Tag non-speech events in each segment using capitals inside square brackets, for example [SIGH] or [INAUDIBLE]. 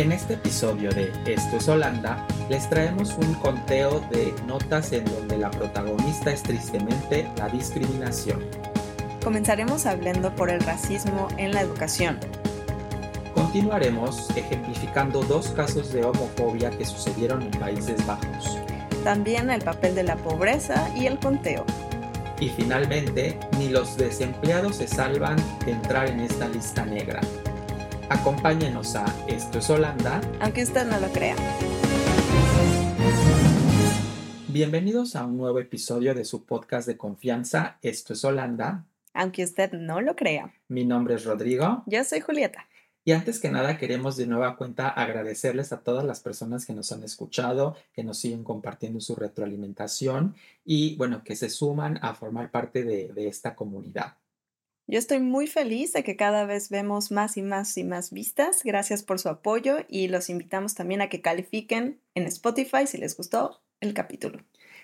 En este episodio de Esto es Holanda, les traemos un conteo de notas en donde la protagonista es tristemente la discriminación. Comenzaremos hablando por el racismo en la educación. Continuaremos ejemplificando dos casos de homofobia que sucedieron en Países Bajos. También el papel de la pobreza y el conteo. Y finalmente, ni los desempleados se salvan de entrar en esta lista negra. Acompáñenos a Esto es Holanda. Aunque usted no lo crea. Bienvenidos a un nuevo episodio de su podcast de confianza, Esto es Holanda. Aunque usted no lo crea. Mi nombre es Rodrigo. Yo soy Julieta. Y antes que nada queremos de nueva cuenta agradecerles a todas las personas que nos han escuchado, que nos siguen compartiendo su retroalimentación y bueno, que se suman a formar parte de, de esta comunidad. Yo estoy muy feliz de que cada vez vemos más y más y más vistas. Gracias por su apoyo y los invitamos también a que califiquen en Spotify si les gustó el capítulo.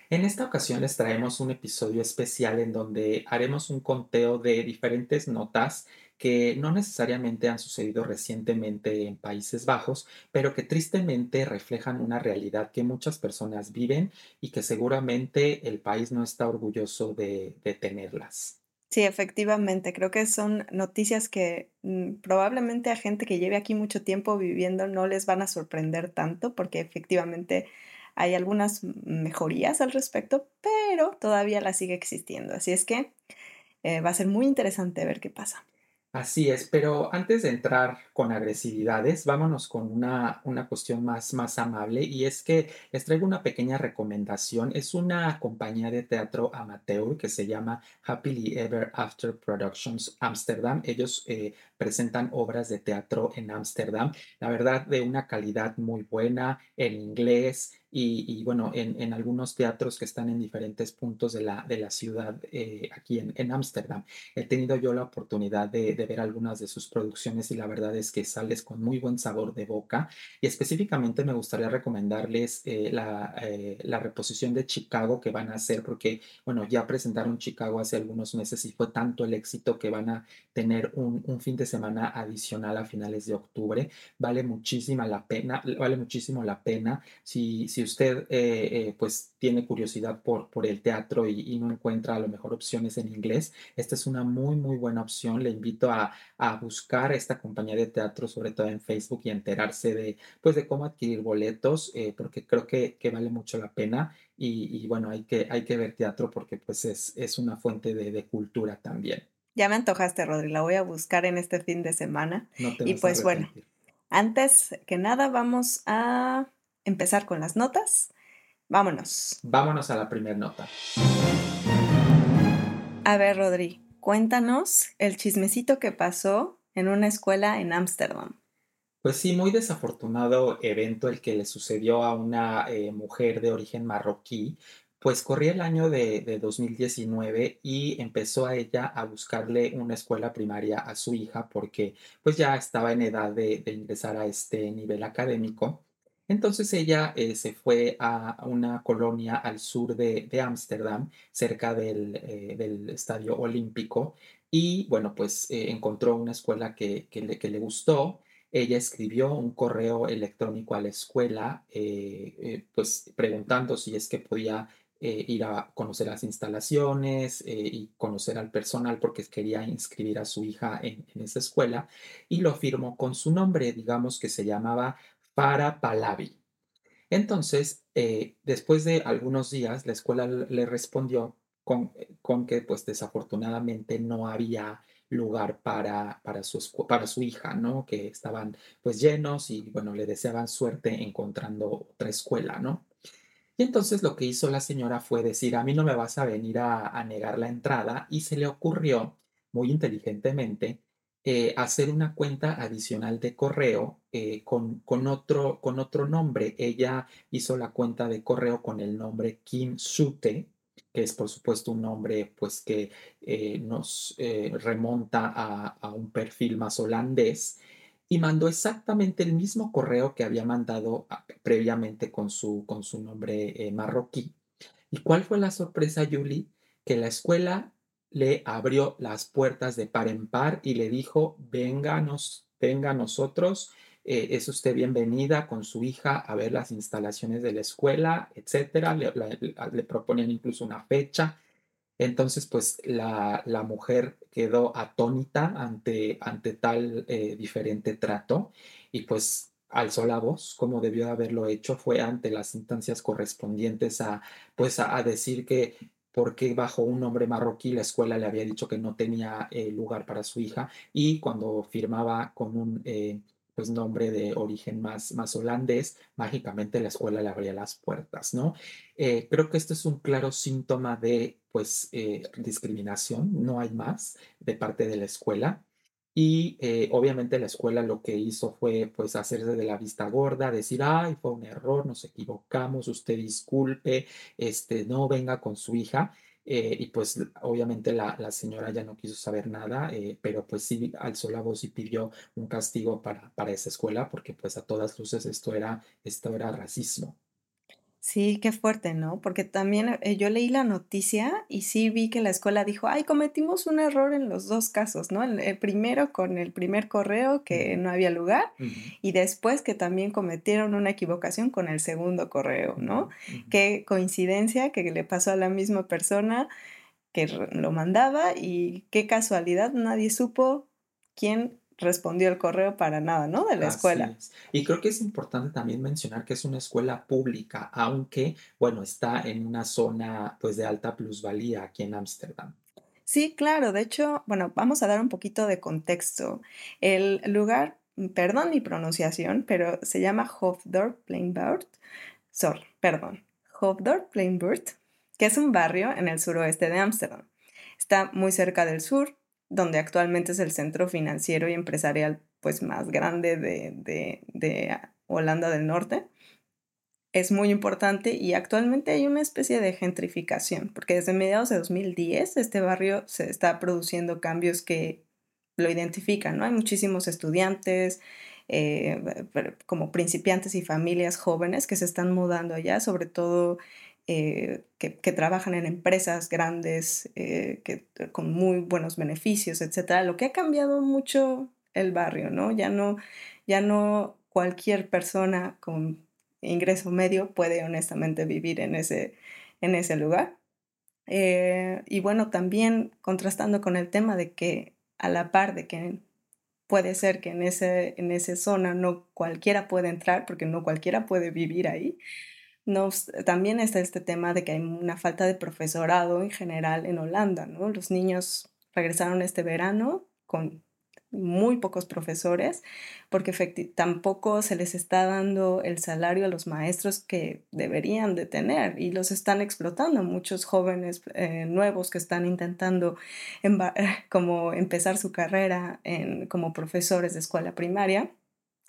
En esta ocasión les traemos un episodio especial en donde haremos un conteo de diferentes notas que no necesariamente han sucedido recientemente en Países Bajos, pero que tristemente reflejan una realidad que muchas personas viven y que seguramente el país no está orgulloso de, de tenerlas. Sí, efectivamente, creo que son noticias que mm, probablemente a gente que lleve aquí mucho tiempo viviendo no les van a sorprender tanto porque efectivamente hay algunas mejorías al respecto, pero todavía la sigue existiendo. Así es que eh, va a ser muy interesante ver qué pasa. Así es, pero antes de entrar con agresividades, vámonos con una, una cuestión más, más amable y es que les traigo una pequeña recomendación. Es una compañía de teatro amateur que se llama Happily Ever After Productions Amsterdam. Ellos eh, presentan obras de teatro en Ámsterdam, la verdad de una calidad muy buena en inglés, y, bueno, en, algunos teatros que están en diferentes puntos de la, de la ciudad eh, aquí en Ámsterdam. He tenido yo la oportunidad de, ver algunas de sus producciones y la verdad es que sales con muy buen sabor de boca. Y específicamente me gustaría recomendarles eh, la, eh, la, reposición de Chicago que van a hacer porque, bueno, ya presentaron Chicago hace algunos meses y fue tanto el éxito que van a tener un, un fin de semana adicional a finales de octubre. Vale muchísima la pena, vale muchísimo la pena si si usted eh, eh, pues tiene curiosidad por, por el teatro y, no encuentra a lo mejor opciones en inglés, esta es una muy, muy buena opción. Le invito a, a, buscar esta compañía de teatro, sobre todo en Facebook, y enterarse de, pues, de cómo adquirir boletos, eh, porque creo que, que, vale mucho la pena. Y, bueno, hay que, hay que ver teatro porque pues es, es una fuente de, de cultura también. Ya me antojaste, Rodri, la voy a buscar en este fin de semana. y pues bueno, antes que nada vamos a empezar con las notas. Vámonos. Vámonos a la primera nota. A ver, Rodri, cuéntanos el chismecito que pasó en una escuela en Ámsterdam. Pues sí, muy desafortunado evento el que le sucedió a una eh, mujer de origen marroquí. Pues corría el año de, 2019 y empezó a ella a buscarle una escuela primaria a su hija porque pues ya estaba en edad de ingresar a este nivel académico. Entonces ella eh, se fue a una colonia al sur de Ámsterdam, cerca eh, del, Estadio Olímpico, y bueno, pues eh, encontró una escuela que, le, que, le, gustó. Ella escribió un correo electrónico a la escuela, pues preguntando si es que podía ir a conocer las instalaciones y conocer al personal porque quería inscribir a su hija en, esa escuela y lo firmó con su nombre, digamos que se llamaba para Palavi. Entonces, eh, después de algunos días, la escuela le respondió con, con, que, pues desafortunadamente, no había lugar para, para, su, para su hija, ¿no? Que estaban, pues, llenos y, bueno, le deseaban suerte encontrando otra escuela, ¿no? Y entonces lo que hizo la señora fue decir, a mí no me vas a venir a, a negar la entrada, y se le ocurrió, muy inteligentemente, eh, hacer una cuenta adicional de correo eh, con, con, otro, con otro nombre. Ella hizo la cuenta de correo con el nombre Kim Sute, que es por supuesto un nombre pues que eh, nos remonta a, un perfil más holandés y mandó exactamente el mismo correo que había mandado ah, previamente con su, con su nombre marroquí. ¿Y cuál fue la sorpresa, Julie? Que la escuela le abrió las puertas de par en par y le dijo, vénganos, venga a nosotros, eh, es usted bienvenida con su hija a ver las instalaciones de la escuela, etcétera. Le, le proponen incluso una fecha entonces, pues la, la mujer quedó atónita ante, ante tal eh, diferente trato y pues alzó la voz, como debió de haberlo hecho, fue ante las instancias correspondientes a, pues a, decir que porque bajo un nombre marroquí la escuela le había dicho que no tenía eh, lugar para su hija y cuando firmaba con un eh, pues nombre de origen más, más holandés, mágicamente la escuela le abría las puertas, ¿no? Eh, creo que esto es un claro síntoma de pues eh, discriminación, no hay más de parte de la escuela. Y eh, obviamente la escuela lo que hizo fue pues hacerse de la vista gorda, decir, ay, fue un error, nos equivocamos, usted disculpe, este, no venga con su hija. Eh, y pues obviamente la, la, señora ya no quiso saber nada, eh, pero pues sí alzó la voz y pidió un castigo para, para esa escuela porque pues a todas luces esto era, esto era racismo. Sí, qué fuerte, ¿no? Porque también, eh, yo leí la noticia y sí vi que la escuela dijo: "Ay, cometimos un error en los 2 casos", ¿no? El el primero con el primer correo que no había lugar, y después que también cometieron una equivocación con el segundo correo, ¿no? Qué coincidencia que le pasó a la misma persona que lo mandaba y qué casualidad, nadie supo quién respondió el correo para nada, ¿no? De la Así escuela. es. Y creo que es importante también mencionar que es una escuela pública, aunque, bueno, está en una zona, pues, de alta plusvalía aquí en Ámsterdam. Sí, claro. De hecho, bueno, vamos a dar un poquito de contexto. El lugar, perdón mi pronunciación, pero se llama Hofdorp-Pleinbuurt. Sorry, perdón, Hofdorp-Pleinbuurt, que es un barrio en el suroeste de Ámsterdam. Está muy cerca del sur, donde actualmente es el centro financiero y empresarial pues más grande de, de, de Holanda del Norte. Es muy importante y actualmente hay una especie de gentrificación, porque desde mediados de 2010 este barrio se está produciendo cambios que lo identifican, ¿no? Hay muchísimos estudiantes, eh, como principiantes y familias jóvenes que se están mudando allá, sobre todo eh, que, trabajan en empresas grandes, eh, que, con muy buenos beneficios, etcétera. Lo que ha cambiado mucho el barrio, ¿no? Ya no, ya no cualquier persona con ingreso medio puede honestamente vivir en ese, en ese lugar. Eh, y bueno, también contrastando con el tema de que a la par de que puede ser que en ese, en esa zona no cualquiera puede entrar, porque no cualquiera puede vivir ahí, también está este tema de que hay una falta de profesorado en general en Holanda, ¿no? Los niños regresaron este verano con muy pocos profesores, porque tampoco se les está dando el salario a los maestros que deberían de tener y los están explotando. Muchos jóvenes eh, nuevos que están intentando [LAUGHS] como empezar su carrera como profesores de escuela primaria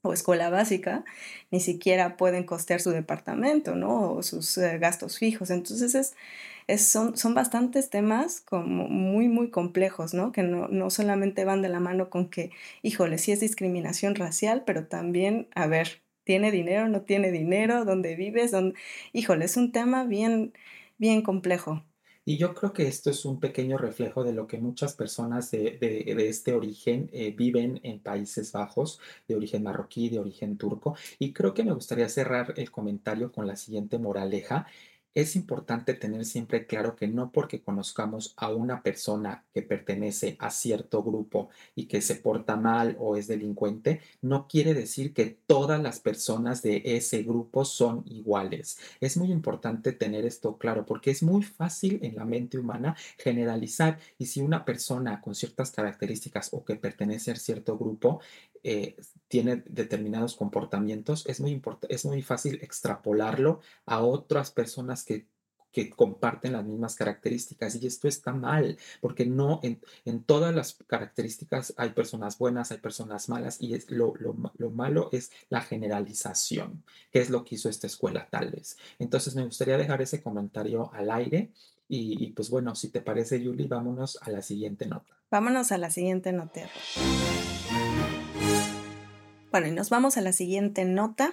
o escuela básica, ni siquiera pueden costear su departamento, ¿no? O sus eh, gastos fijos. Entonces es, es- son, son bastantes temas como muy, muy complejos, ¿no? Que no, no solamente van de la mano con que, híjole, sí es discriminación racial, pero también, a ver, ¿tiene dinero, no tiene dinero? ¿Dónde vives? ¿Dónde? Híjole, es un tema bien, bien complejo. Y yo creo que esto es un pequeño reflejo de lo que muchas personas de, de- este origen eh, viven en Países Bajos, de origen marroquí, de origen turco. Y creo que me gustaría cerrar el comentario con la siguiente moraleja. Es importante tener siempre claro que no porque conozcamos a una persona que pertenece a cierto grupo y que se porta mal o es delincuente, no quiere decir que todas las personas de ese grupo son iguales. Es muy importante tener esto claro porque es muy fácil en la mente humana generalizar y si una persona con ciertas características o que pertenece a cierto grupo eh, tiene determinados comportamientos, es muy, es muy fácil extrapolarlo a otras personas que que comparten las mismas características y esto está mal porque no en, en todas las características hay personas buenas, hay personas malas y es lo, lo, lo malo es la generalización, que es lo que hizo esta escuela tal vez. Entonces me gustaría dejar ese comentario al aire y, y, pues bueno, si te parece, Julie, vámonos a la siguiente nota. Vámonos a la siguiente nota. Bueno, y nos vamos a la siguiente nota.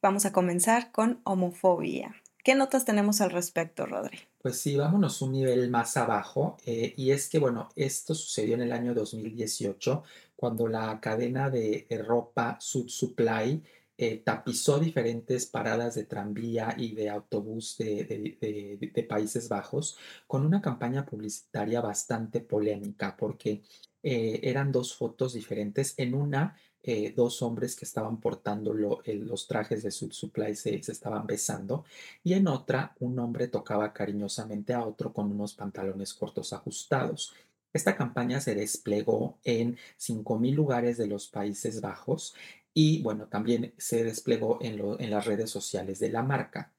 Vamos a comenzar con homofobia. ¿Qué notas tenemos al respecto, Rodri? Pues sí, vámonos un nivel más abajo. eh, y es que, bueno, esto sucedió en el año 2018 cuando la cadena de ropa Suit Supply, eh, tapizó diferentes paradas de tranvía y de autobús de Países Bajos con una campaña publicitaria bastante polémica, porque, eh, eran 2 fotos diferentes. En una, eh, 2 hombres que estaban portando el los trajes de Suit Supply se estaban besando, y en otra, un hombre tocaba cariñosamente a otro con unos pantalones cortos ajustados. Esta campaña se desplegó en 5000 lugares de los Países Bajos y, bueno, también se desplegó en las redes sociales de la marca.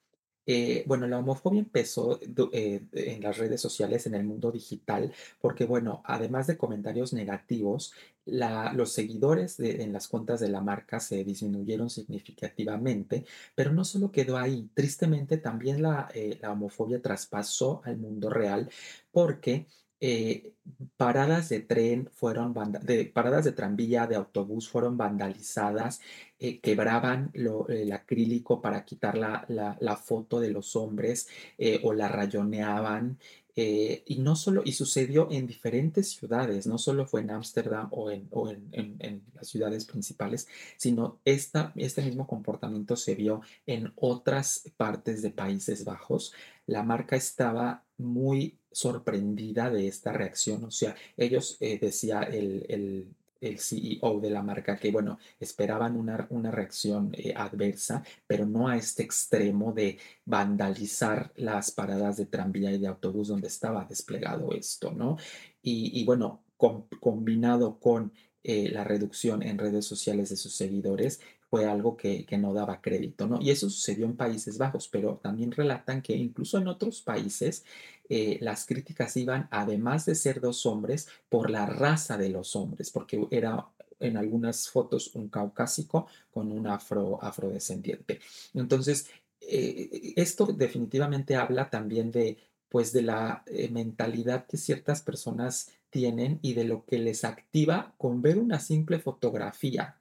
Eh, bueno, la homofobia empezó eh, en las redes sociales, en el mundo digital, porque, bueno, además de comentarios negativos, los seguidores en las cuentas de la marca se disminuyeron significativamente, pero no solo quedó ahí. Tristemente, también la, eh, la homofobia traspasó al mundo real, porque, eh, paradas de tren fueron de paradas de tranvía, de autobús fueron vandalizadas, eh, quebraban lo el acrílico para quitar la la foto de los hombres, eh, o la rayoneaban, y no solo y sucedió en diferentes ciudades, no solo fue en Ámsterdam o en o en en las ciudades principales, sino esta este mismo comportamiento se vio en otras partes de Países Bajos. La marca estaba muy sorprendida de esta reacción, o sea, ellos, eh, decía el el el CEO de la marca que, bueno, esperaban una una reacción, eh, adversa, pero no a este extremo de vandalizar las paradas de tranvía y de autobús donde estaba desplegado esto, ¿no? Y y bueno, com combinado con, eh, la reducción en redes sociales de sus seguidores, fue algo que no daba crédito, ¿no? Y eso sucedió en Países Bajos, pero también relatan que incluso en otros países, eh, las críticas iban, además de ser 2 hombres, por la raza de los hombres, porque era en algunas fotos un caucásico con un afro afrodescendiente. Entonces, eh, esto definitivamente habla también de, pues, de la, eh, mentalidad que ciertas personas tienen y de lo que les activa con ver una simple fotografía.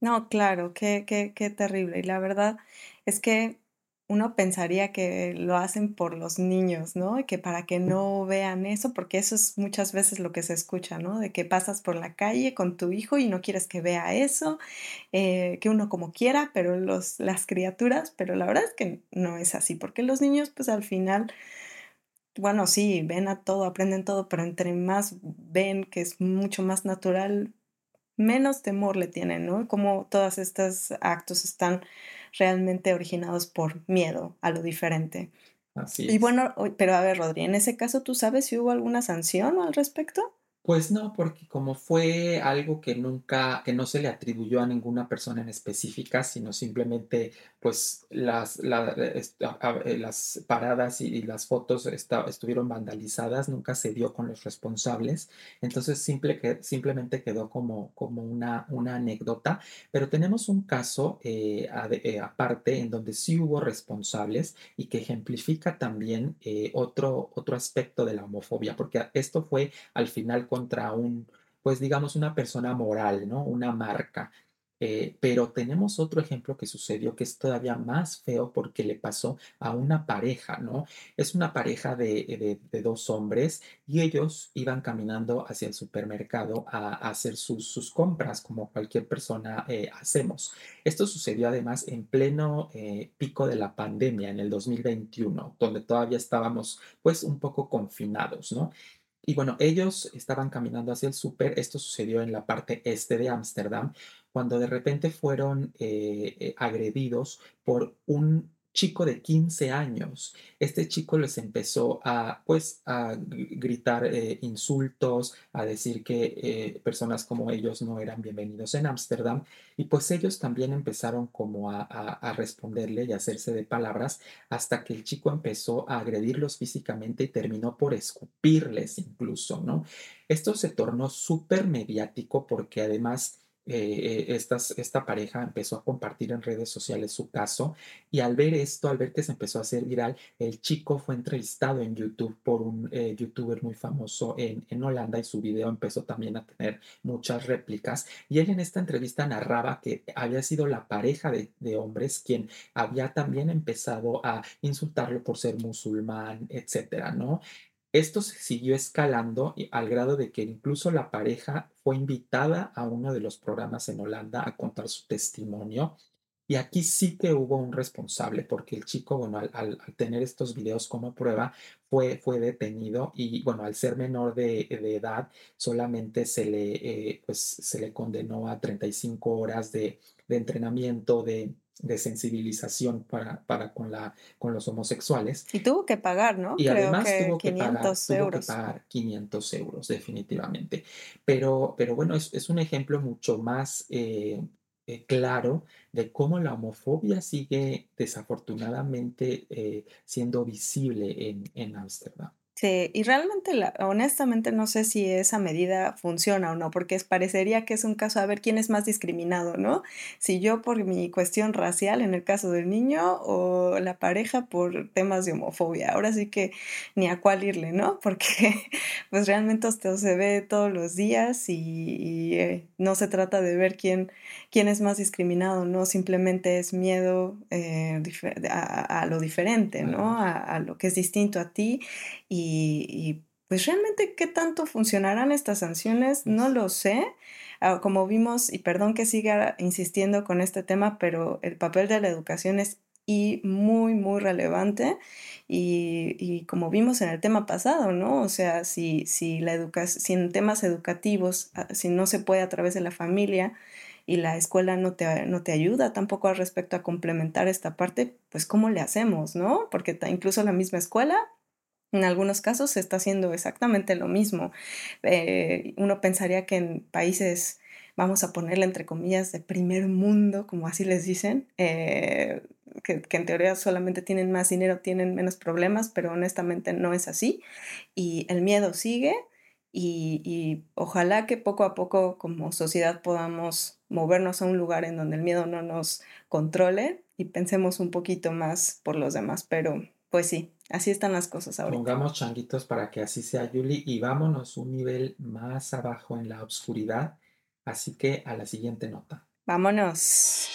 No, claro, qué qué qué terrible. Y la verdad es que uno pensaría que lo hacen por los niños, ¿no? Y que para que no vean eso, porque eso es muchas veces lo que se escucha, ¿no? De que pasas por la calle con tu hijo y no quieres que vea eso, eh, que uno como quiera, pero los las criaturas, pero la verdad es que no es así, porque los niños, pues, al final, bueno, sí, ven a todo, aprenden todo, pero entre más ven que es mucho más natural, menos temor le tienen, ¿no? Como todas estas actos están realmente originados por miedo a lo diferente. Así Y es. bueno, oy pero a ver, Rodri, en ese caso, ¿tú sabes si hubo alguna sanción al respecto? Pues no, porque como fue algo que nunca que no se le atribuyó a ninguna persona en específica, sino simplemente, pues, las eh, las paradas y las fotos estuvieron vandalizadas, nunca se dio con los responsables. Entonces, simple simplemente quedó como como una una anécdota, pero tenemos un caso, eh, eh, aparte, en donde sí hubo responsables y que ejemplifica también, otro otro aspecto de la homofobia, porque esto fue al final contra un, pues, digamos, una persona moral, ¿no? Una marca. Eh, pero tenemos otro ejemplo que sucedió que es todavía más feo porque le pasó a una pareja, ¿no? Es una pareja de de 2 hombres y ellos iban caminando hacia el supermercado a a hacer sus sus compras, como cualquier persona, eh, hacemos. Esto sucedió además en pleno, eh, pico de la pandemia, en el 2021, donde todavía estábamos, pues, un poco confinados, ¿no? Y bueno, ellos estaban caminando hacia el súper, esto sucedió en la parte este de Ámsterdam, cuando de repente fueron, eh eh, agredidos por un chico de 15 años. Este chico les empezó a, pues, a gri gritar, eh, insultos, a decir que, personas como ellos no eran bienvenidos en Ámsterdam, y pues ellos también empezaron como a responderle y a hacerse de palabras, hasta que el chico empezó a agredirlos físicamente y terminó por escupirles incluso, ¿no? Esto se tornó supermediático porque además, eh eh, esta pareja empezó a compartir en redes sociales su caso, y al ver esto, al ver que se empezó a hacer viral, el chico fue entrevistado en YouTube por un, eh, youtuber muy famoso en en Holanda, y su video empezó también a tener muchas réplicas. Y él en esta entrevista narraba que había sido la pareja de de hombres quien había también empezado a insultarlo por ser musulmán, etcétera, ¿no? Esto se siguió escalando al grado de que incluso la pareja fue invitada a uno de los programas en Holanda a contar su testimonio. Y aquí sí que hubo un responsable, porque el chico, bueno, al, tener estos videos como prueba, fue, fue detenido y, bueno, al ser menor de, de edad, solamente se le, eh, pues, se le condenó a 35 horas de, de entrenamiento, de, de sensibilización para, para con la, con los homosexuales. Y tuvo que pagar, ¿no? Y Creo además que tuvo que pagar, 500 tuvo que euros. pagar 500 euros, definitivamente. Pero, pero bueno, es, es un ejemplo mucho más eh, eh, claro de cómo la homofobia sigue desafortunadamente eh, siendo visible en, en Ámsterdam. Sí, y realmente, la honestamente, no sé si esa medida funciona o no, porque es parecería que es un caso a ver quién es más discriminado, ¿no? Si yo por mi cuestión racial, en el caso del niño, o la pareja por temas de homofobia. Ahora sí que ni a cuál irle, ¿no? [LAUGHS] Porque, pues, realmente esto se ve todos los días y y, eh, no se trata de ver quién quién es más discriminado, ¿no? Simplemente es miedo, eh, a lo diferente, ¿no? A lo que es distinto a ti y y, pues, realmente, ¿qué tanto funcionarán estas sanciones? No lo sé. Ah, como vimos, y perdón que siga insistiendo con este tema, pero el papel de la educación es y muy, muy relevante. Y y como vimos en el tema pasado, ¿no? O sea, si si la educa si en temas educativos, ah, si no se puede a través de la familia y la escuela no te no te ayuda tampoco al respecto a complementar esta parte, pues, ¿cómo le hacemos, no? Porque incluso la misma escuela en algunos casos se está haciendo exactamente lo mismo. Eh, uno pensaría que en países, vamos a ponerle entre comillas, de primer mundo, como así les dicen, eh, que, en teoría solamente tienen más dinero, tienen menos problemas, pero honestamente no es así. Y el miedo sigue y ojalá que poco a poco como sociedad podamos movernos a un lugar en donde el miedo no nos controle y pensemos un poquito más por los demás. Pero pues sí, así están las cosas ahorita. Pongamos changuitos para que así sea, Yuli, y vámonos un nivel más abajo en la oscuridad. Así que a la siguiente nota. Vámonos.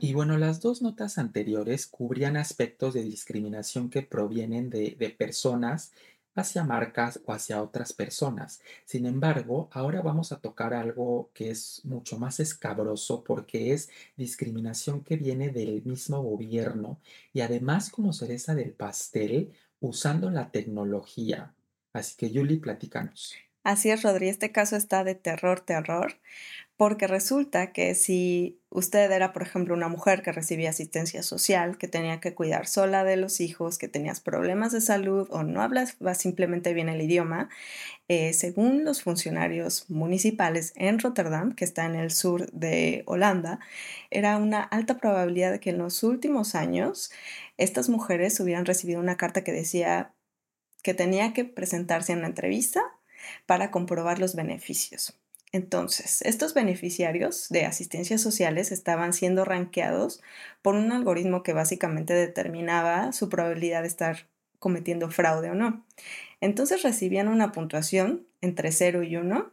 Y bueno, las dos notas anteriores cubrían aspectos de discriminación que provienen de, de personas hacia marcas o hacia otras personas. Sin embargo, ahora vamos a tocar algo que es mucho más escabroso porque es discriminación que viene del mismo gobierno y además como cereza del pastel usando la tecnología. Así que, Yuli, platícanos. Así es, Rodri, este caso está de terror, terror, porque resulta que si usted era, por ejemplo, una mujer que recibía asistencia social, que tenía que cuidar sola de los hijos, que tenías problemas de salud o no hablaba simplemente bien el idioma, eh, según los funcionarios municipales en Rotterdam, que está en el sur de Holanda, era una alta probabilidad de que en los últimos años estas mujeres hubieran recibido una carta que decía que tenía que presentarse en una entrevista para comprobar los beneficios. Entonces, estos beneficiarios de asistencias sociales estaban siendo rankeados por un algoritmo que básicamente determinaba su probabilidad de estar cometiendo fraude o no. Entonces recibían una puntuación entre 0 y 1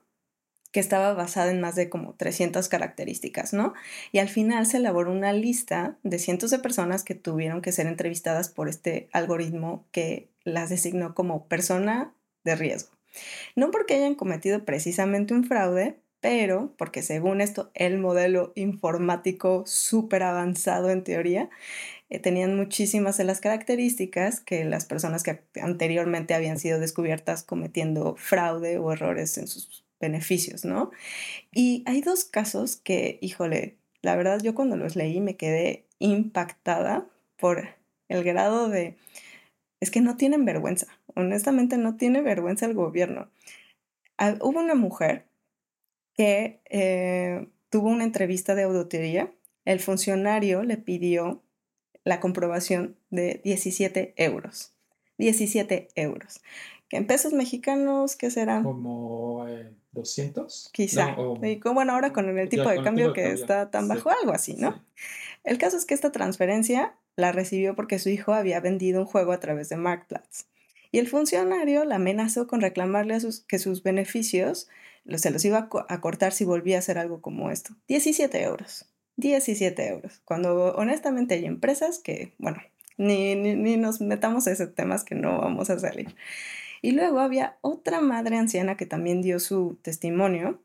que estaba basada en más de como 300 características, ¿no? Y al final se elaboró una lista de cientos de personas que tuvieron que ser entrevistadas por este algoritmo que las designó como persona de riesgo. No porque hayan cometido precisamente un fraude, pero porque según esto el modelo informático súper avanzado en teoría eh, tenían muchísimas de las características que las personas que anteriormente habían sido descubiertas cometiendo fraude o errores en sus beneficios, ¿no? Y hay dos casos que, híjole, la verdad yo cuando los leí me quedé impactada por el grado de es que no tienen vergüenza, honestamente no tiene vergüenza el gobierno. Ah, hubo una mujer que eh, tuvo una entrevista de auditoría, el funcionario le pidió la comprobación de 17 euros. 17 euros. Que en pesos mexicanos, ¿qué serán? ¿Como eh, 200? Quizá. No, o- Y como, bueno, ahora con el tipo ya de cambio tipo de que cambio, está tan sí, bajo, algo así, ¿no? sí. El caso es que esta transferencia la recibió porque su hijo había vendido un juego a través de Marktplatz. Y el funcionario la amenazó con reclamarle que sus beneficios se los iba a, co- a cortar si volvía a hacer algo como esto. 17 euros. 17 euros. Cuando honestamente hay empresas que, bueno, ni, ni, nos metamos a ese temas que no vamos a salir. Y luego había otra madre anciana que también dio su testimonio,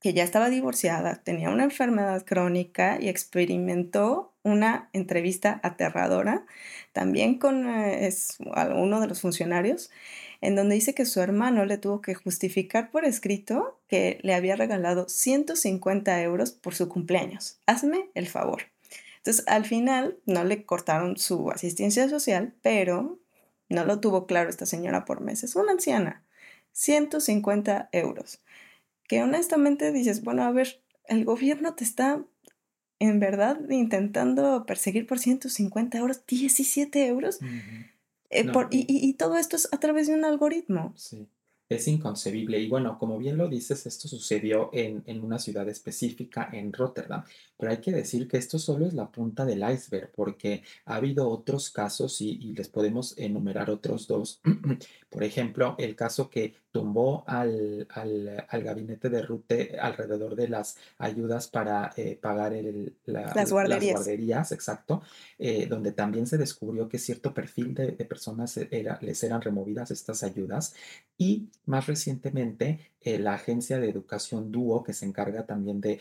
que ya estaba divorciada, tenía una enfermedad crónica y experimentó una entrevista aterradora, también con eh, es, uno de los funcionarios, en donde dice que su hermano le tuvo que justificar por escrito que le había regalado 150 euros por su cumpleaños. Hazme el favor. Entonces, al final no le cortaron su asistencia social, pero no lo tuvo claro esta señora por meses. Una anciana, 150 euros. Que honestamente dices, bueno, a ver, el gobierno te está en verdad intentando perseguir por 150 euros, 17 euros. Eh, y, todo esto es a través de un algoritmo. Sí, es inconcebible. Y bueno, como bien lo dices, esto sucedió en, en una ciudad específica, en Rotterdam. Pero hay que decir que esto solo es la punta del iceberg, porque ha habido otros casos y, les podemos enumerar otros dos. [CLEARS THROAT] Por ejemplo, el caso que tumbó al, al, gabinete de Rute alrededor de las ayudas para eh, pagar el, las, guarderías. exacto, eh, donde también se descubrió que cierto perfil de, personas era, les eran removidas estas ayudas. Y más recientemente, eh, la agencia de educación DUO, que se encarga también de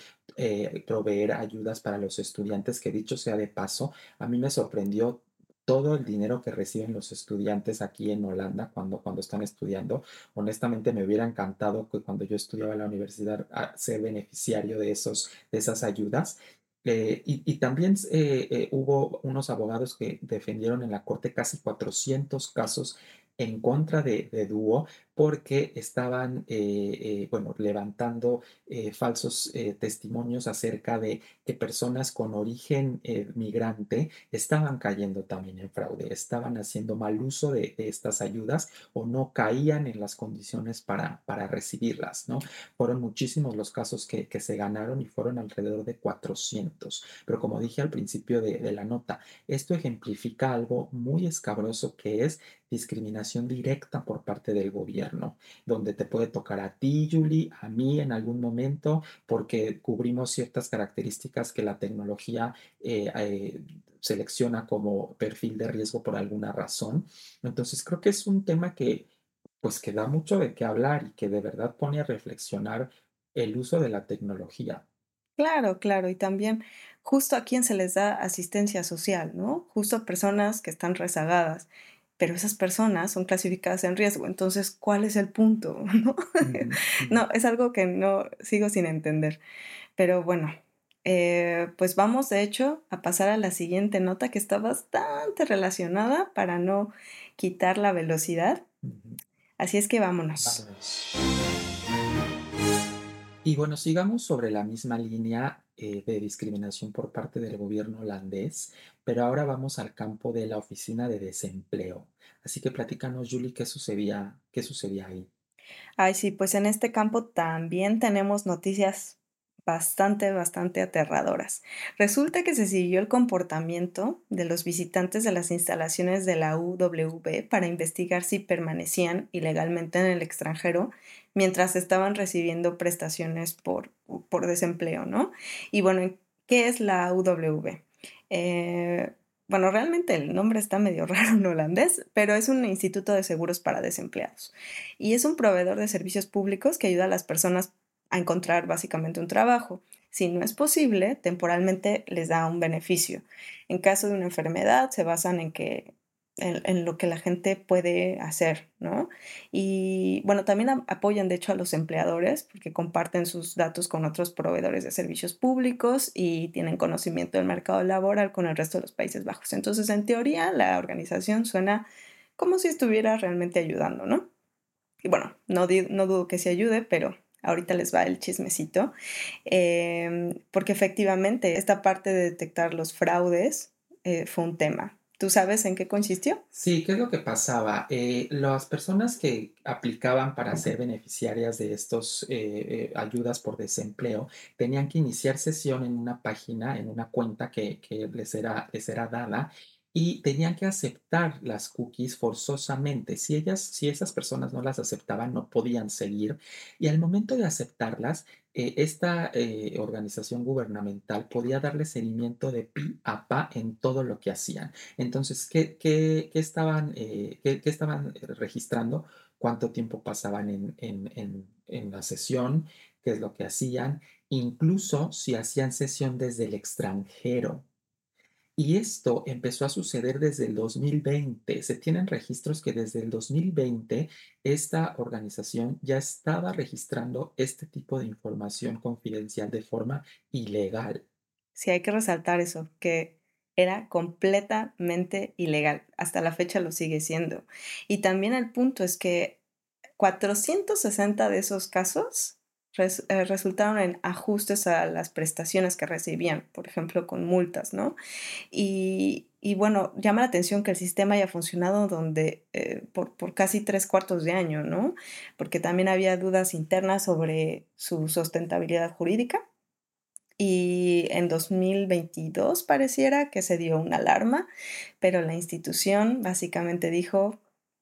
proveer ayudas para los estudiantes, que dicho sea de paso, a mí me sorprendió todo el dinero que reciben los estudiantes aquí en Holanda cuando, cuando están estudiando. Honestamente me hubiera encantado que cuando yo estudiaba en la universidad ah, ser beneficiario de, esos, de esas ayudas. Eh, y, también eh, eh, hubo unos abogados que defendieron en la corte casi 400 casos en contra de, de Duo porque estaban, eh, eh, bueno, levantando eh, falsos testimonios acerca de que personas con origen migrante estaban cayendo también en fraude, estaban haciendo mal uso de, estas ayudas o no caían en las condiciones para, para recibirlas, ¿no? Fueron muchísimos los casos que, que, se ganaron y fueron alrededor de 400. Pero como dije al principio de, de la nota, esto ejemplifica algo muy escabroso que es discriminación directa por parte del gobierno donde te puede tocar a ti, Julie, a mí en algún momento, porque cubrimos ciertas características que la tecnología eh, eh, selecciona como perfil de riesgo por alguna razón. Entonces, creo que es un tema que, pues, que da mucho de qué hablar y que de verdad pone a reflexionar el uso de la tecnología. Claro, claro, y también justo a quien se les da asistencia social, ¿no? Justo a personas que están rezagadas pero esas personas son clasificadas en riesgo. Entonces, ¿cuál es el punto? [LAUGHS] ¿No? es algo que no sigo sin entender. Pero bueno, eh, pues vamos de hecho a pasar a la siguiente nota que está bastante relacionada para no quitar la velocidad. Así es que vámonos. Y bueno, sigamos sobre la misma línea eh, de discriminación por parte del gobierno holandés, pero ahora vamos al campo de la oficina de desempleo. Así que platícanos, Julie, qué sucedía, qué sucedía ahí. Ay, sí, pues en este campo también tenemos noticias bastante, bastante aterradoras. Resulta que se siguió el comportamiento de los visitantes de las instalaciones de la UWB para investigar si permanecían ilegalmente en el extranjero mientras estaban recibiendo prestaciones por, por desempleo, ¿no? Y bueno, ¿qué es la UWB? Eh, bueno, realmente el nombre está medio [LAUGHS] raro en holandés, pero es un instituto de seguros para desempleados. Y es un proveedor de servicios públicos que ayuda a las personas a encontrar básicamente un trabajo. Si no es posible, temporalmente les da un beneficio. En caso de una enfermedad, se basan en que en, lo que la gente puede hacer, ¿no? Y bueno, también apoyan de hecho a los empleadores porque comparten sus datos con otros proveedores de servicios públicos y tienen conocimiento del mercado laboral con el resto de los Países Bajos. Entonces, en teoría, la organización suena como si estuviera realmente ayudando, ¿no? Y bueno, no, no dudo que se ayude, pero ahorita les va el chismecito, em, porque efectivamente esta parte de detectar los fraudes eh, fue un tema. ¿Tú sabes en qué consistió? Sí, ¿qué es lo que pasaba? Eh, las personas que aplicaban para ser beneficiarias de estas eh, ayudas por desempleo tenían que iniciar sesión en una página, en una cuenta que, que les, era, les era dada y tenían que aceptar las cookies forzosamente. Si ellas, si esas personas no las aceptaban, no podían seguir. Y al momento de aceptarlas, eh, esta eh, organización gubernamental podía darle seguimiento de pi [CLEARS THROAT] a pa en todo lo que hacían. Entonces, ¿qué, qué- qué estaban, eh, qué, estaban registrando? ¿Cuánto tiempo pasaban en, en en- en la sesión? ¿Qué es lo que hacían? Incluso si hacían sesión desde el extranjero. Y esto empezó a suceder desde el 2020. Se tienen registros que desde el 2020 esta organización ya estaba registrando este tipo de información confidencial de forma ilegal. Sí, hay que resaltar eso, que era completamente ilegal. Hasta la fecha lo sigue siendo. Y también el punto es que 460 de esos casos eh, resultaron en ajustes a las prestaciones que recibían, por ejemplo, con multas, ¿no? Y, y bueno, llama la atención que el sistema haya funcionado donde, eh, por, por casi tres cuartos de año, ¿no? Porque también había dudas internas sobre su sustentabilidad jurídica y en 2022 pareciera que se dio una alarma, pero la institución básicamente dijo,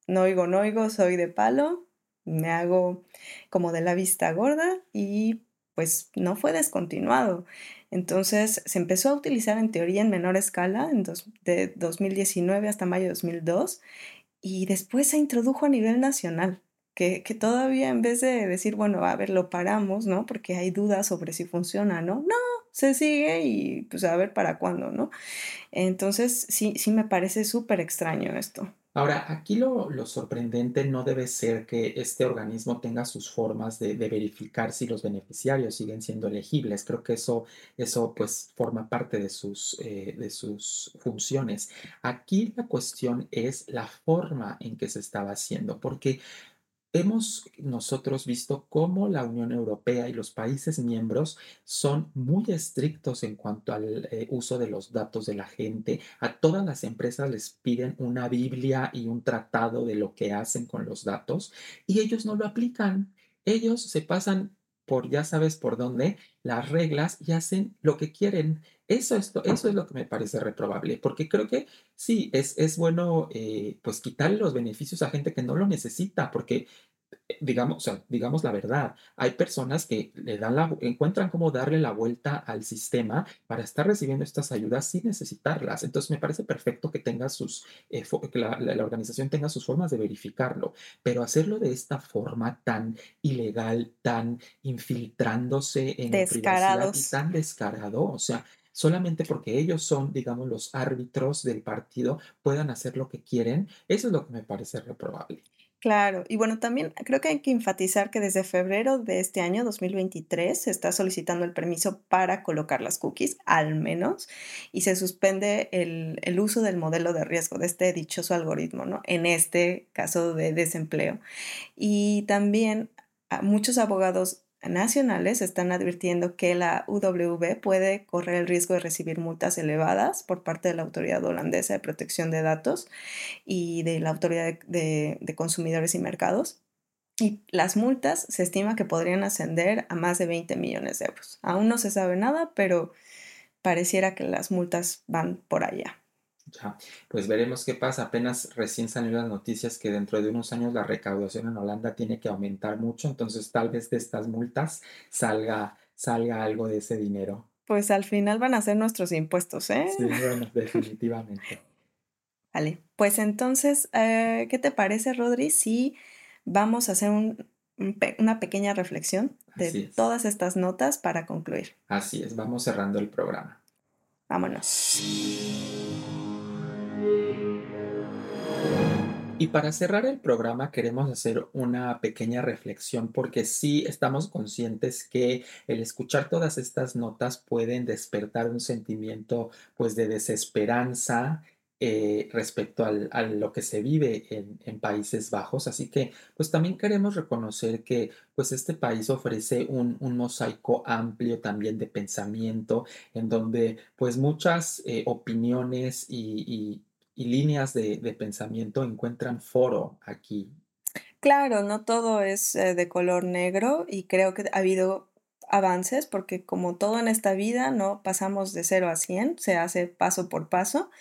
no oigo, no oigo, soy de palo, me hago como de la vista gorda y pues no fue descontinuado. Entonces se empezó a utilizar en teoría en menor escala en dos- de 2019 hasta mayo de 2002 y después se introdujo a nivel nacional, que, que todavía en vez de decir, bueno, a ver, lo paramos, ¿no? Porque hay dudas sobre si funciona, ¿no? No, se sigue y pues a ver para cuándo, ¿no? Entonces, sí, sí me parece súper extraño esto. Ahora, aquí lo, sorprendente no debe ser que este organismo tenga sus formas de, de verificar si los beneficiarios siguen siendo elegibles. Creo que eso, eso pues forma parte de sus, eh, de sus funciones. Aquí la cuestión es la forma en que se estaba haciendo, porque Hemos nosotros visto cómo la Unión Europea y los países miembros son muy estrictos en cuanto al eh, uso de los datos de la gente. A todas las empresas les piden una Biblia y un tratado de lo que hacen con los datos y ellos no lo aplican. Ellos se pasan por ya sabes por dónde las reglas y hacen lo que quieren. Eso es lo, eso es lo que me parece reprobable, porque creo que sí, es, es bueno eh, pues quitarle los beneficios a gente que no lo necesita, porque digamos, o sea, digamos la verdad, hay personas que le dan la, encuentran cómo darle la vuelta al sistema para estar recibiendo estas ayudas sin necesitarlas. Entonces, me parece perfecto que tenga sus, eh, que la, la- la organización tenga sus formas de verificarlo, pero hacerlo de esta forma tan ilegal, tan infiltrándose en la privacidad y Descarados. tan descarado, o sea, solamente porque ellos son, digamos, los árbitros del partido, puedan hacer lo que quieren, eso es lo que me parece reprobable. Claro, y bueno, también creo que hay que enfatizar que desde febrero de este año, 2023, se está solicitando el permiso para colocar las cookies, al menos, y se suspende el, el uso del modelo de riesgo de este dichoso algoritmo, ¿no? En este caso de desempleo. Y también muchos abogados nacionales están advirtiendo que la UWB puede correr el riesgo de recibir multas elevadas por parte de la Autoridad Holandesa de Protección de Datos y de la Autoridad de, Consumidores y Mercados. Y las multas se estima que podrían ascender a más de 20 millones de euros. Aún no se sabe nada, pero pareciera que las multas van por allá. Ya, pues veremos qué pasa. Apenas recién salieron las noticias que dentro de unos años la recaudación en Holanda tiene que aumentar mucho, entonces tal vez de estas multas salga, salga algo de ese dinero. Pues al final van a ser nuestros impuestos, ¿eh? Sí, bueno, [LAUGHS] definitivamente. Vale, pues entonces, eh, ¿qué te parece, Rodri, si vamos a hacer un- una pequeña reflexión de todas estas notas para concluir? Así es, vamos cerrando el programa. Vámonos. Y para cerrar el programa queremos hacer una pequeña reflexión porque sí estamos conscientes que el escuchar todas estas notas pueden despertar un sentimiento pues de desesperanza eh, respecto al- a lo que se vive en, en Países Bajos. Así que pues también queremos reconocer que pues este país ofrece un, un mosaico amplio también de pensamiento en donde pues muchas eh, opiniones y, y- y líneas de, de pensamiento encuentran foro aquí. Claro, no todo es eh, de color negro y creo que ha habido avances, porque como todo en esta vida, no pasamos de 0 a 100, se hace paso por paso.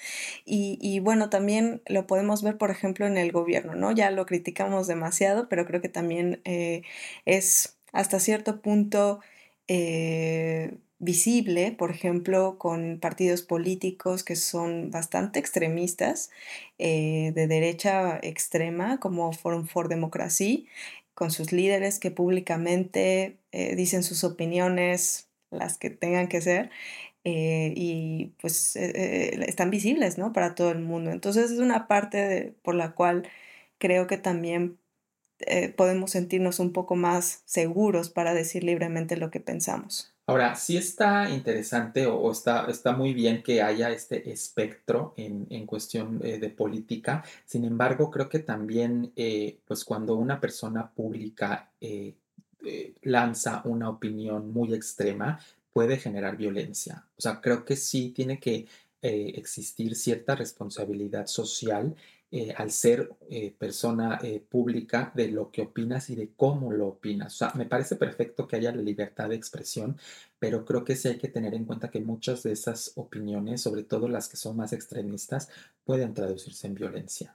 Y, y, bueno, también lo podemos ver, por ejemplo, en el gobierno, ¿no? Ya lo criticamos demasiado, pero creo que también eh, es hasta cierto punto eh, visible, por ejemplo, con partidos políticos que son bastante extremistas, eh, de derecha extrema, como Forum for Democracy, con sus líderes que públicamente eh, dicen sus opiniones, las que tengan que ser, eh, y pues están visibles, ¿no? Para todo el mundo. Entonces es una parte por la cual creo que también podemos sentirnos un poco más seguros para decir libremente lo que pensamos. Ahora, sí está interesante o, está, está muy bien que haya este espectro en, en cuestión eh, de política. Sin embargo, creo que también, eh, pues cuando una persona pública eh, lanza una opinión muy extrema, puede generar violencia. O sea, creo que sí tiene que existir cierta responsabilidad social eh, al ser eh, persona eh, pública de lo que opinas y de cómo lo opinas. O sea, me parece perfecto que haya la libertad de expresión, pero creo que sí hay que tener en cuenta que muchas de esas opiniones, sobre todo las que son más extremistas, pueden traducirse en violencia.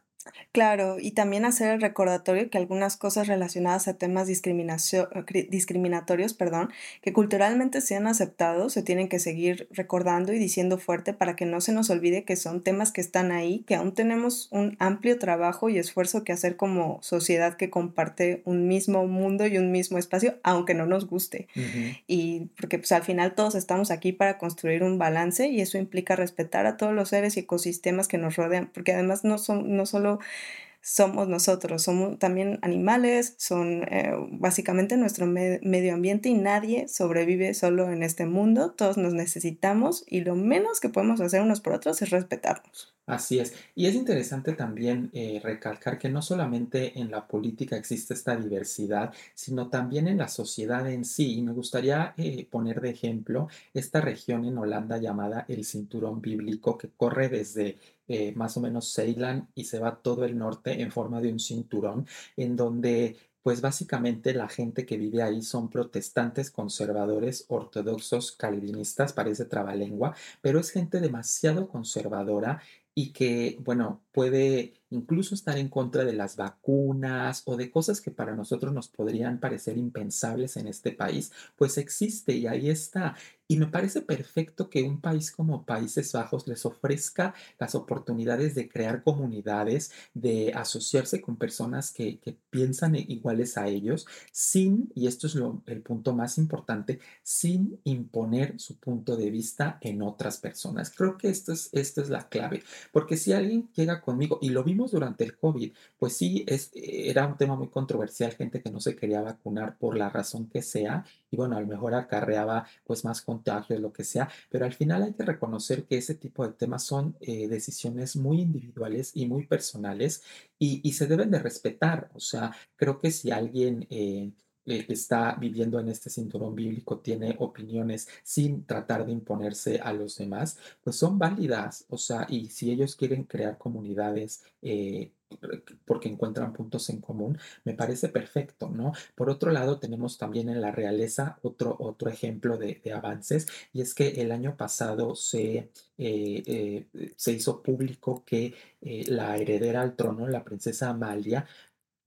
Claro, y también hacer el recordatorio que algunas cosas relacionadas a temas discriminatorios, perdón, que culturalmente sean aceptados, se tienen que seguir recordando y diciendo fuerte para que no se nos olvide que son temas que están ahí, que aún tenemos un amplio trabajo y esfuerzo que hacer como sociedad que comparte un mismo mundo y un mismo espacio, aunque no nos guste. Y porque pues al final todos estamos aquí para construir un balance y eso implica respetar a todos los seres y ecosistemas que nos rodean, porque además no son no solo somos nosotros, somos también animales, son eh, básicamente nuestro medio ambiente y nadie sobrevive solo en este mundo, todos nos necesitamos y lo menos que podemos hacer unos por otros es respetarnos. Así es. Y es interesante también eh, recalcar que no solamente en la política existe esta diversidad, sino también en la sociedad en sí. Y me gustaría eh, poner de ejemplo esta región en Holanda llamada el Cinturón Bíblico, que corre desde eh, más o menos Ceilán y se va todo el norte en forma de un cinturón, en donde pues básicamente la gente que vive ahí son protestantes, conservadores, ortodoxos, calvinistas, parece trabalengua, pero es gente demasiado conservadora y que, bueno, puede incluso estar en contra de las vacunas o de cosas que para nosotros nos podrían parecer impensables en este país, pues existe y ahí está. Y me parece perfecto que un país como Países Bajos les ofrezca las oportunidades de crear comunidades, de asociarse con personas que, piensan iguales a ellos, sin, y esto es el punto más importante, sin imponer su punto de vista en otras personas. Creo que esto es, esto es la clave, porque si alguien llega conmigo, y lo vimos durante el COVID, pues sí, es, era un tema muy controversial, gente que no se quería vacunar por la razón que sea, y bueno, a lo mejor acarreaba pues más contagios, lo que sea, pero al final hay que reconocer que ese tipo de temas son eh, decisiones muy individuales y muy personales y, se deben de respetar. O sea, creo que si alguien... Eh, eh, que está viviendo en este cinturón bíblico tiene opiniones sin tratar de imponerse a los demás, pues son válidas. O sea, y si ellos quieren crear comunidades eh, porque encuentran puntos en común, me parece perfecto, ¿no? Por otro lado, tenemos también en la realeza otro, otro ejemplo de, avances, y es que el año pasado se, eh, se hizo público que la heredera al trono, la princesa Amalia,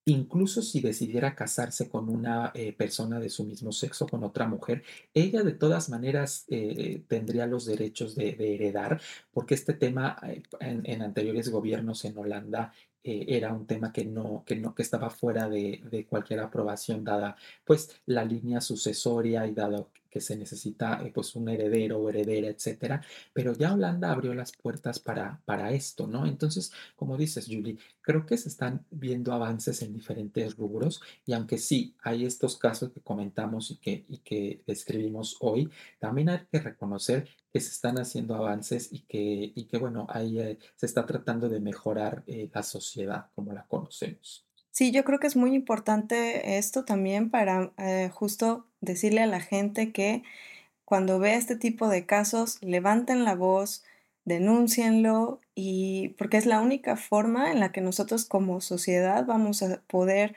Incluso si decidiera casarse con una eh, persona de su mismo sexo, con otra mujer, ella de todas maneras eh, tendría los derechos de, heredar, porque este tema eh, en, anteriores gobiernos en Holanda era un tema que no, que no, que estaba fuera de, de, cualquier aprobación, dada pues la línea sucesoria y dado que se necesita eh, pues un heredero o heredera, etcétera, pero ya Holanda abrió las puertas para, para esto, ¿no? Entonces, como dices, Julie, creo que se están viendo avances en diferentes rubros y aunque sí hay estos casos que comentamos y que, y que describimos hoy, también hay que reconocer que se están haciendo avances y que, y que bueno, ahí eh, se está tratando de mejorar eh, la sociedad como la conocemos. Sí, yo creo que es muy importante esto también para justo decirle a la gente que cuando ve este tipo de casos, levanten la voz, denúncienlo y porque es la única forma en la que nosotros como sociedad vamos a poder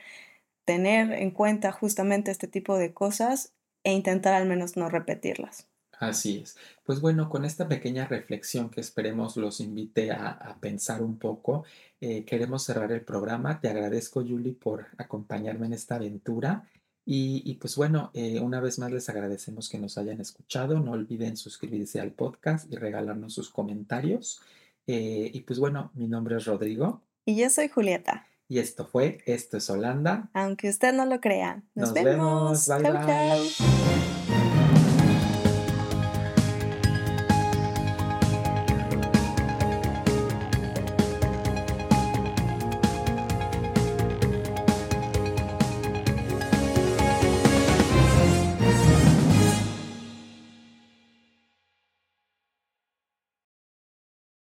tener en cuenta justamente este tipo de cosas e intentar al menos no repetirlas. Así es. Pues bueno, con esta pequeña reflexión que esperemos los invite a, a pensar un poco, eh, queremos cerrar el programa. Te agradezco, Julie, por acompañarme en esta aventura. Y, y pues bueno, eh, una vez más les agradecemos que nos hayan escuchado. No olviden suscribirse al podcast y regalarnos sus comentarios. Eh, y pues bueno, mi nombre es Rodrigo Y yo soy Julieta, y esto fue Esto es Holanda. aunque usted no lo crea. Nos Nos vemos. vemos. Bye Chau, bye. chau.